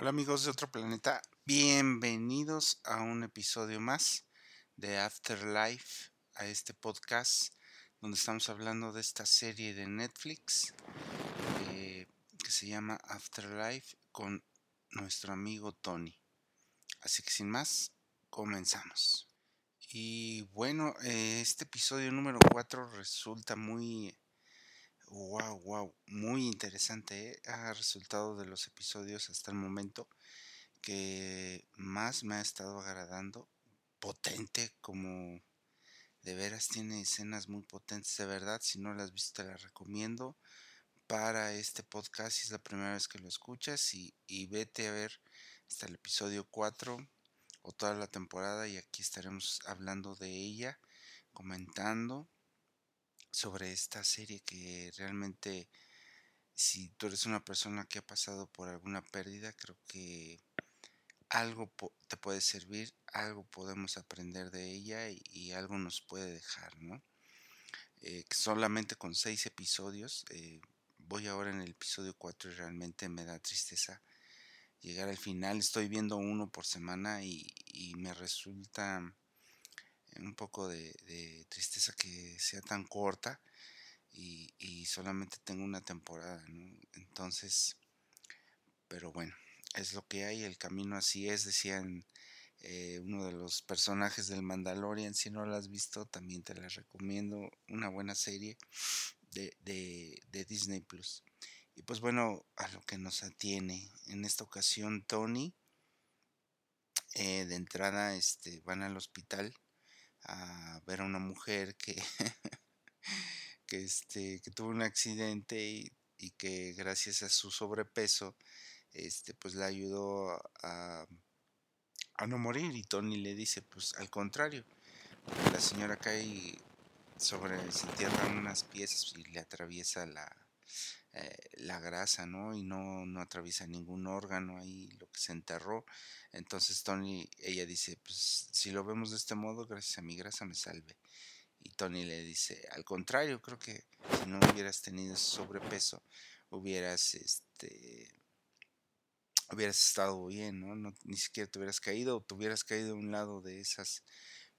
Hola amigos de otro planeta, bienvenidos a un episodio más de Afterlife, a este podcast donde estamos hablando de esta serie de Netflix eh, que se llama Afterlife con nuestro amigo Tony. Así que sin más, comenzamos. Y bueno, eh, este episodio número 4 resulta muy Wow, wow, muy interesante. ¿eh? Ha resultado de los episodios hasta el momento que más me ha estado agradando. Potente, como de veras tiene escenas muy potentes, de verdad. Si no las has visto, te las recomiendo para este podcast. Si es la primera vez que lo escuchas, y, y vete a ver hasta el episodio 4 o toda la temporada, y aquí estaremos hablando de ella, comentando sobre esta serie que realmente si tú eres una persona que ha pasado por alguna pérdida, creo que algo te puede servir, algo podemos aprender de ella y, algo nos puede dejar, ¿no? Eh, solamente con seis episodios, eh, voy ahora en el episodio 4 y realmente me da tristeza llegar al final. Estoy viendo uno por semana y, y me resulta un poco de, tristeza que sea tan corta y, solamente tengo una temporada, Entonces, pero bueno, es lo que hay, el camino así es, decían eh, uno de los personajes del Mandalorian, si no lo has visto, también te la recomiendo, una buena serie de, de Disney Plus. Y pues bueno, a lo que nos atiene, en esta ocasión Tony, eh, de entrada este, van al hospital a ver a una mujer que, que, este, que tuvo un accidente y, que gracias a su sobrepeso, este, pues la ayudó a, a no morir. Y Tony le dice, pues al contrario, la señora cae sobre, se entierran unas piezas y le atraviesa la, eh, la grasa, ¿no? Y no, no atraviesa ningún órgano ahí, lo que se enterró. Entonces Tony, ella dice, pues si lo vemos de este modo, gracias a mi grasa me salve. Y Tony le dice, al contrario, creo que si no hubieras tenido sobrepeso, hubieras, este, hubieras estado bien, ¿no? Ni siquiera te hubieras caído o te hubieras caído a un lado de esas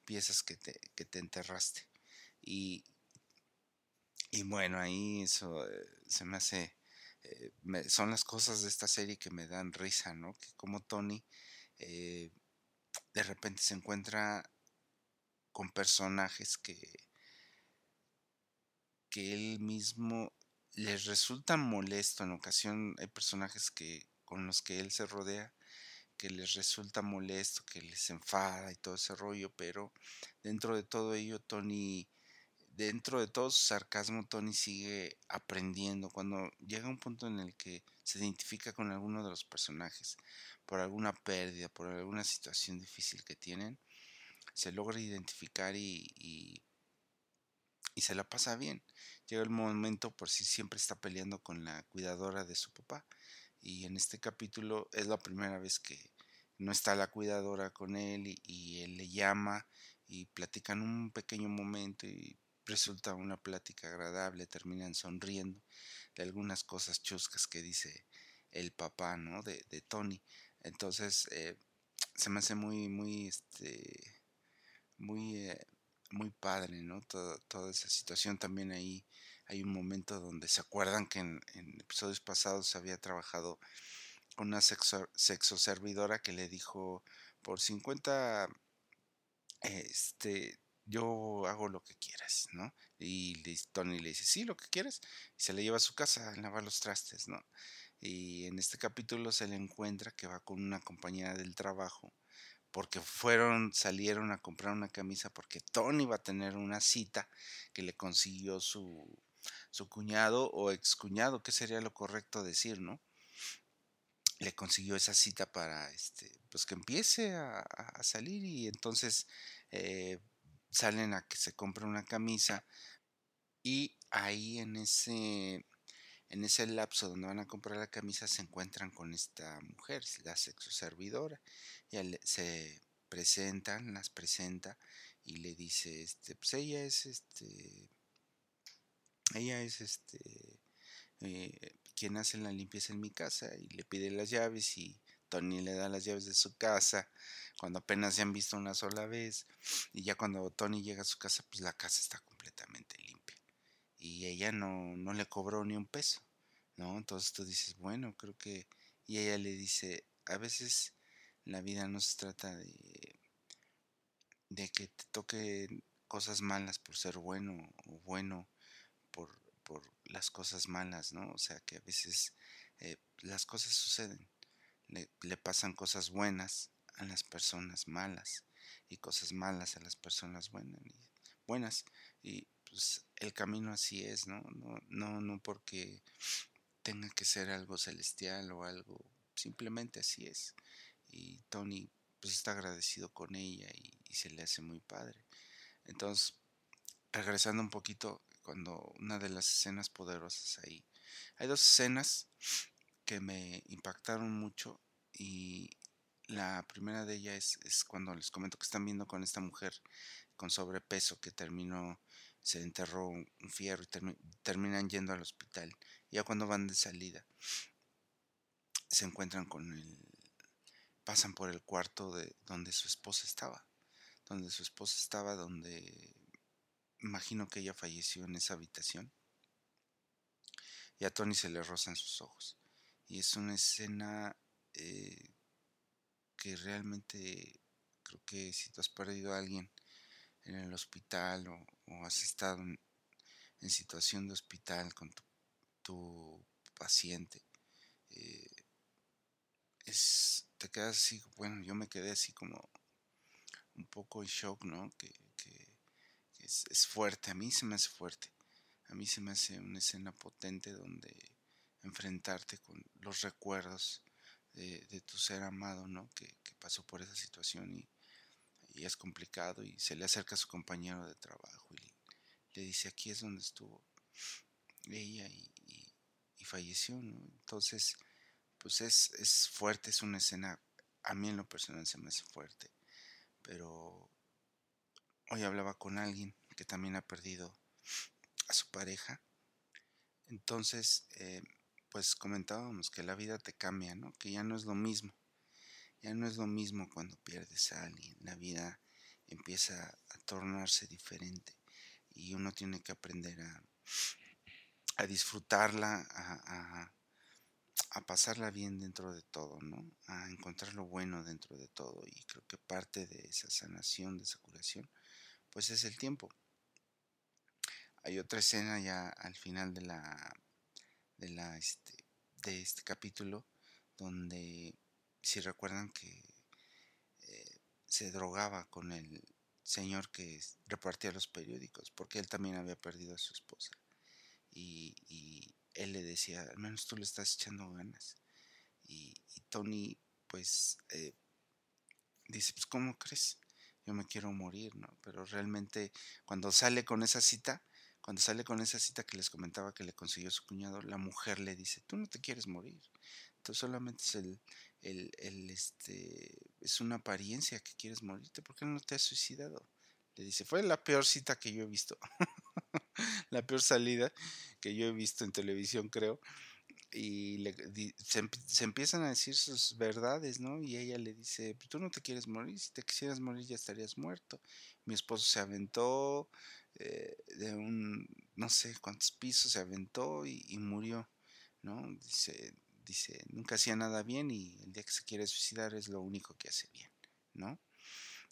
piezas que te, que te enterraste. Y, y bueno, ahí eso eh, se me hace, eh, son las cosas de esta serie que me dan risa, ¿no? Que como Tony eh, de repente se encuentra con personajes que, que él mismo les resulta molesto. En ocasión hay personajes que con los que él se rodea que les resulta molesto, que les enfada y todo ese rollo, pero dentro de todo ello Tony dentro de todo su sarcasmo, Tony sigue aprendiendo. Cuando llega un punto en el que se identifica con alguno de los personajes por alguna pérdida, por alguna situación difícil que tienen, se logra identificar y, y, se la pasa bien. Llega el momento por si siempre está peleando con la cuidadora de su papá. Y en este capítulo es la primera vez que no está la cuidadora con él y, y él le llama y platican un pequeño momento y resulta una plática agradable, terminan sonriendo de algunas cosas chuscas que dice el papá, ¿no? De, de Tony. Entonces, eh, se me hace muy, muy, este, muy, eh, muy padre, ¿no? toda esa situación también ahí hay un momento donde se acuerdan que en, episodios pasados se había trabajado con una sexo, sexo servidora que le dijo por 50 este yo hago lo que quieras, ¿no? Y Tony le dice, sí, lo que quieras, y se le lleva a su casa a lavar los trastes, ¿no? Y en este capítulo se le encuentra que va con una compañera del trabajo, porque fueron, salieron a comprar una camisa, porque Tony va a tener una cita que le consiguió su, su cuñado o excuñado, que sería lo correcto decir, ¿no? Le consiguió esa cita para, este, pues que empiece a, salir y entonces eh, salen a que se compre una camisa y ahí en ese en ese lapso donde van a comprar la camisa se encuentran con esta mujer, la sexo servidora, y se presentan, las presenta y le dice, este, pues ella es este, ella es este, eh, quien hace la limpieza en mi casa y le pide las llaves y Tony le da las llaves de su casa cuando apenas se han visto una sola vez y ya cuando Tony llega a su casa pues la casa está completamente limpia y ella no, no le cobró ni un peso, ¿no? Entonces tú dices, bueno, creo que... Y ella le dice, a veces la vida no se trata de, de que te toque cosas malas por ser bueno o bueno por, por las cosas malas, ¿no? O sea que a veces eh, las cosas suceden, le, le, pasan cosas buenas a las personas malas y cosas malas a las personas buenas y, buenas y pues el camino así es, ¿no? No, no, no porque tenga que ser algo celestial o algo, simplemente así es. Y Tony pues está agradecido con ella y, y se le hace muy padre. Entonces, regresando un poquito, cuando una de las escenas poderosas ahí, hay dos escenas que me impactaron mucho y la primera de ellas es, cuando les comento que están viendo con esta mujer con sobrepeso que terminó, se enterró un fierro y termi terminan yendo al hospital. Ya cuando van de salida, se encuentran con el, pasan por el cuarto de donde su esposa estaba, donde su esposa estaba, donde imagino que ella falleció en esa habitación. Y a Tony se le rozan sus ojos. Y es una escena eh, que realmente creo que si tú has perdido a alguien en el hospital o, has estado en, situación de hospital con tu, paciente, eh, es, te quedas así, bueno, yo me quedé así como un poco en shock, ¿no? Que, que, que es, es, fuerte, a mí se me hace fuerte, a mí se me hace una escena potente donde enfrentarte con los recuerdos de, tu ser amado, ¿no? Que, pasó por esa situación y, es complicado y se le acerca a su compañero de trabajo y le, dice, aquí es donde estuvo ella y falleció, ¿no? Entonces, pues es, es fuerte, es una escena, a mí en lo personal se me hace fuerte, pero hoy hablaba con alguien que también ha perdido a su pareja, entonces, eh, pues comentábamos que la vida te cambia, ¿no? Que ya no es lo mismo. Ya no es lo mismo cuando pierdes a alguien. La vida empieza a tornarse diferente y uno tiene que aprender a, a disfrutarla, a, a, a, pasarla bien dentro de todo, ¿no? A encontrar lo bueno dentro de todo. Y creo que parte de esa sanación, de esa curación, pues es el tiempo. Hay otra escena ya al final de la de la este, de este capítulo donde si recuerdan que eh, se drogaba con el señor que repartía los periódicos porque él también había perdido a su esposa y, y él le decía al menos tú le estás echando ganas y, Tony pues eh, dice pues cómo crees yo me quiero morir no pero realmente cuando sale con esa cita cuando sale con esa cita que les comentaba que le consiguió su cuñado, la mujer le dice, tú no te quieres morir. Entonces solamente es el, el, el, este, es una apariencia que quieres morirte. ¿Por qué no te has suicidado? Le dice, fue la peor cita que yo he visto. la peor salida que yo he visto en televisión, creo. Y se, empiezan a decir sus verdades, ¿no? Y ella le dice, tú no te quieres morir, si te quisieras morir ya estarías muerto. Mi esposo se aventó, eh, de un, no sé cuántos pisos, se aventó y, murió, ¿no? Dice, dice, nunca hacía nada bien y el día que se quiere suicidar es lo único que hace bien, ¿no?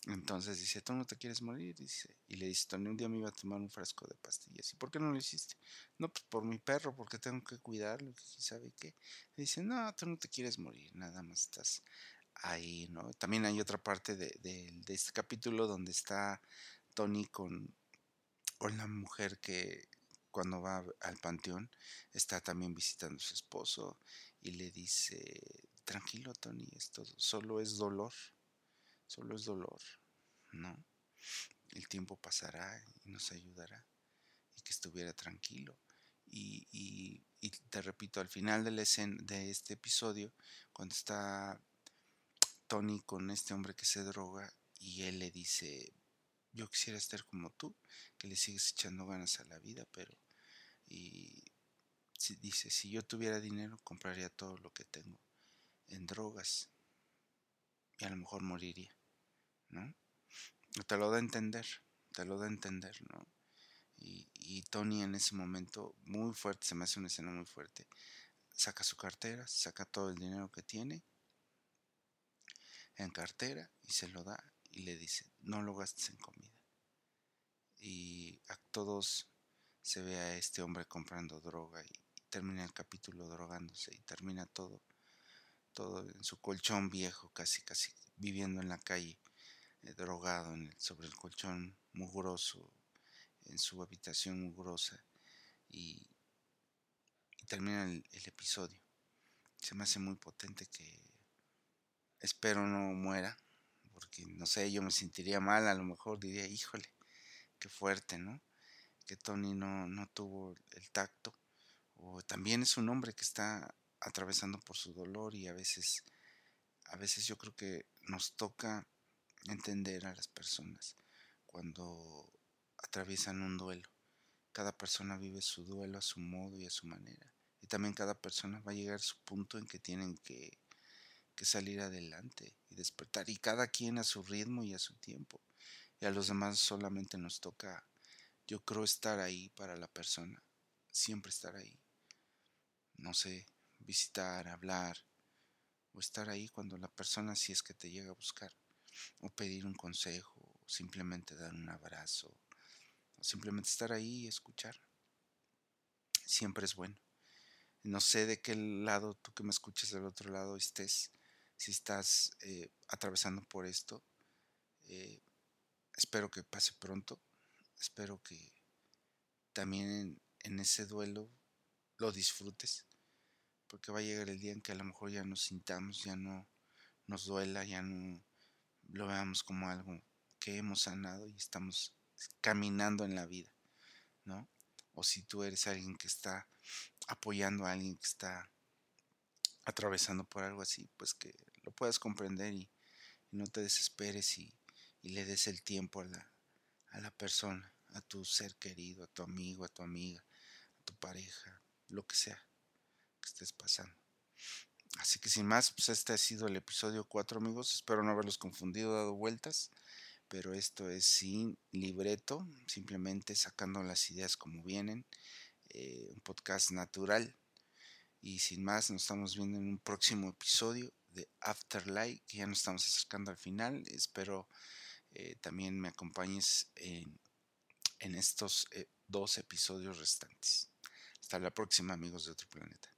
Entonces dice, ¿tú no te quieres morir? Dice, y le dice, Tony, un día me iba a tomar un frasco de pastillas. ¿Y por qué no lo hiciste? No, pues por mi perro, porque tengo que cuidarlo, ¿sabe qué? Le dice, no, tú no te quieres morir, nada más estás ahí, ¿no? También hay otra parte de, de este capítulo donde está Tony con, con la mujer que cuando va al panteón está también visitando a su esposo y le dice, tranquilo Tony, esto solo es dolor, solo es dolor, ¿no? El tiempo pasará y nos ayudará y que estuviera tranquilo. Y, y, y te repito, al final de, la escena, de este episodio, cuando está Tony con este hombre que se droga y él le dice, yo quisiera estar como tú, que le sigues echando ganas a la vida, pero y si, dice, si yo tuviera dinero compraría todo lo que tengo en drogas, y a lo mejor moriría, ¿no? Te lo da a entender, te lo da a entender, ¿no? Y, y Tony en ese momento, muy fuerte, se me hace una escena muy fuerte, saca su cartera, saca todo el dinero que tiene en cartera y se lo da y le dice, no lo gastes en comida. Y a todos se ve a este hombre comprando droga y, termina el capítulo drogándose y termina todo, todo en su colchón viejo, casi, casi viviendo en la calle, eh, drogado sobre el colchón mugroso, en su habitación mugrosa y, termina el episodio. Se me hace muy potente que espero no muera, porque no sé, yo me sentiría mal, a lo mejor diría, híjole, qué fuerte, ¿no? Que Tony no, no tuvo el tacto, o también es un hombre que está atravesando por su dolor y a veces, a veces yo creo que nos toca entender a las personas cuando atraviesan un duelo. Cada persona vive su duelo a su modo y a su manera. Y también cada persona va a llegar a su punto en que tienen que, que salir adelante y despertar. Y cada quien a su ritmo y a su tiempo. Y a los demás solamente nos toca, yo creo, estar ahí para la persona. Siempre estar ahí. No sé, visitar, hablar. O estar ahí cuando la persona si es que te llega a buscar. O pedir un consejo. O simplemente dar un abrazo. O simplemente estar ahí y escuchar. Siempre es bueno. No sé de qué lado, tú que me escuches del otro lado, estés, si estás eh, atravesando por esto. Eh, espero que pase pronto. Espero que también en, ese duelo lo disfrutes. Porque va a llegar el día en que a lo mejor ya nos sintamos, ya no nos duela, ya no lo veamos como algo que hemos sanado y estamos caminando en la vida, ¿no? O si tú eres alguien que está apoyando a alguien que está atravesando por algo así, pues que lo puedas comprender y, no te desesperes y, le des el tiempo a la, a la persona, a tu ser querido, a tu amigo, a tu amiga, a tu pareja, lo que sea que estés pasando. Así que sin más, pues este ha sido el episodio 4 amigos, espero no haberlos confundido, dado vueltas, pero esto es sin libreto, simplemente sacando las ideas como vienen eh, un podcast natural. Y sin más, nos estamos viendo en un próximo episodio de Afterlife, que ya nos estamos acercando al final. Espero eh, también me acompañes en, en estos eh, dos episodios restantes. Hasta la próxima, amigos de otro planeta.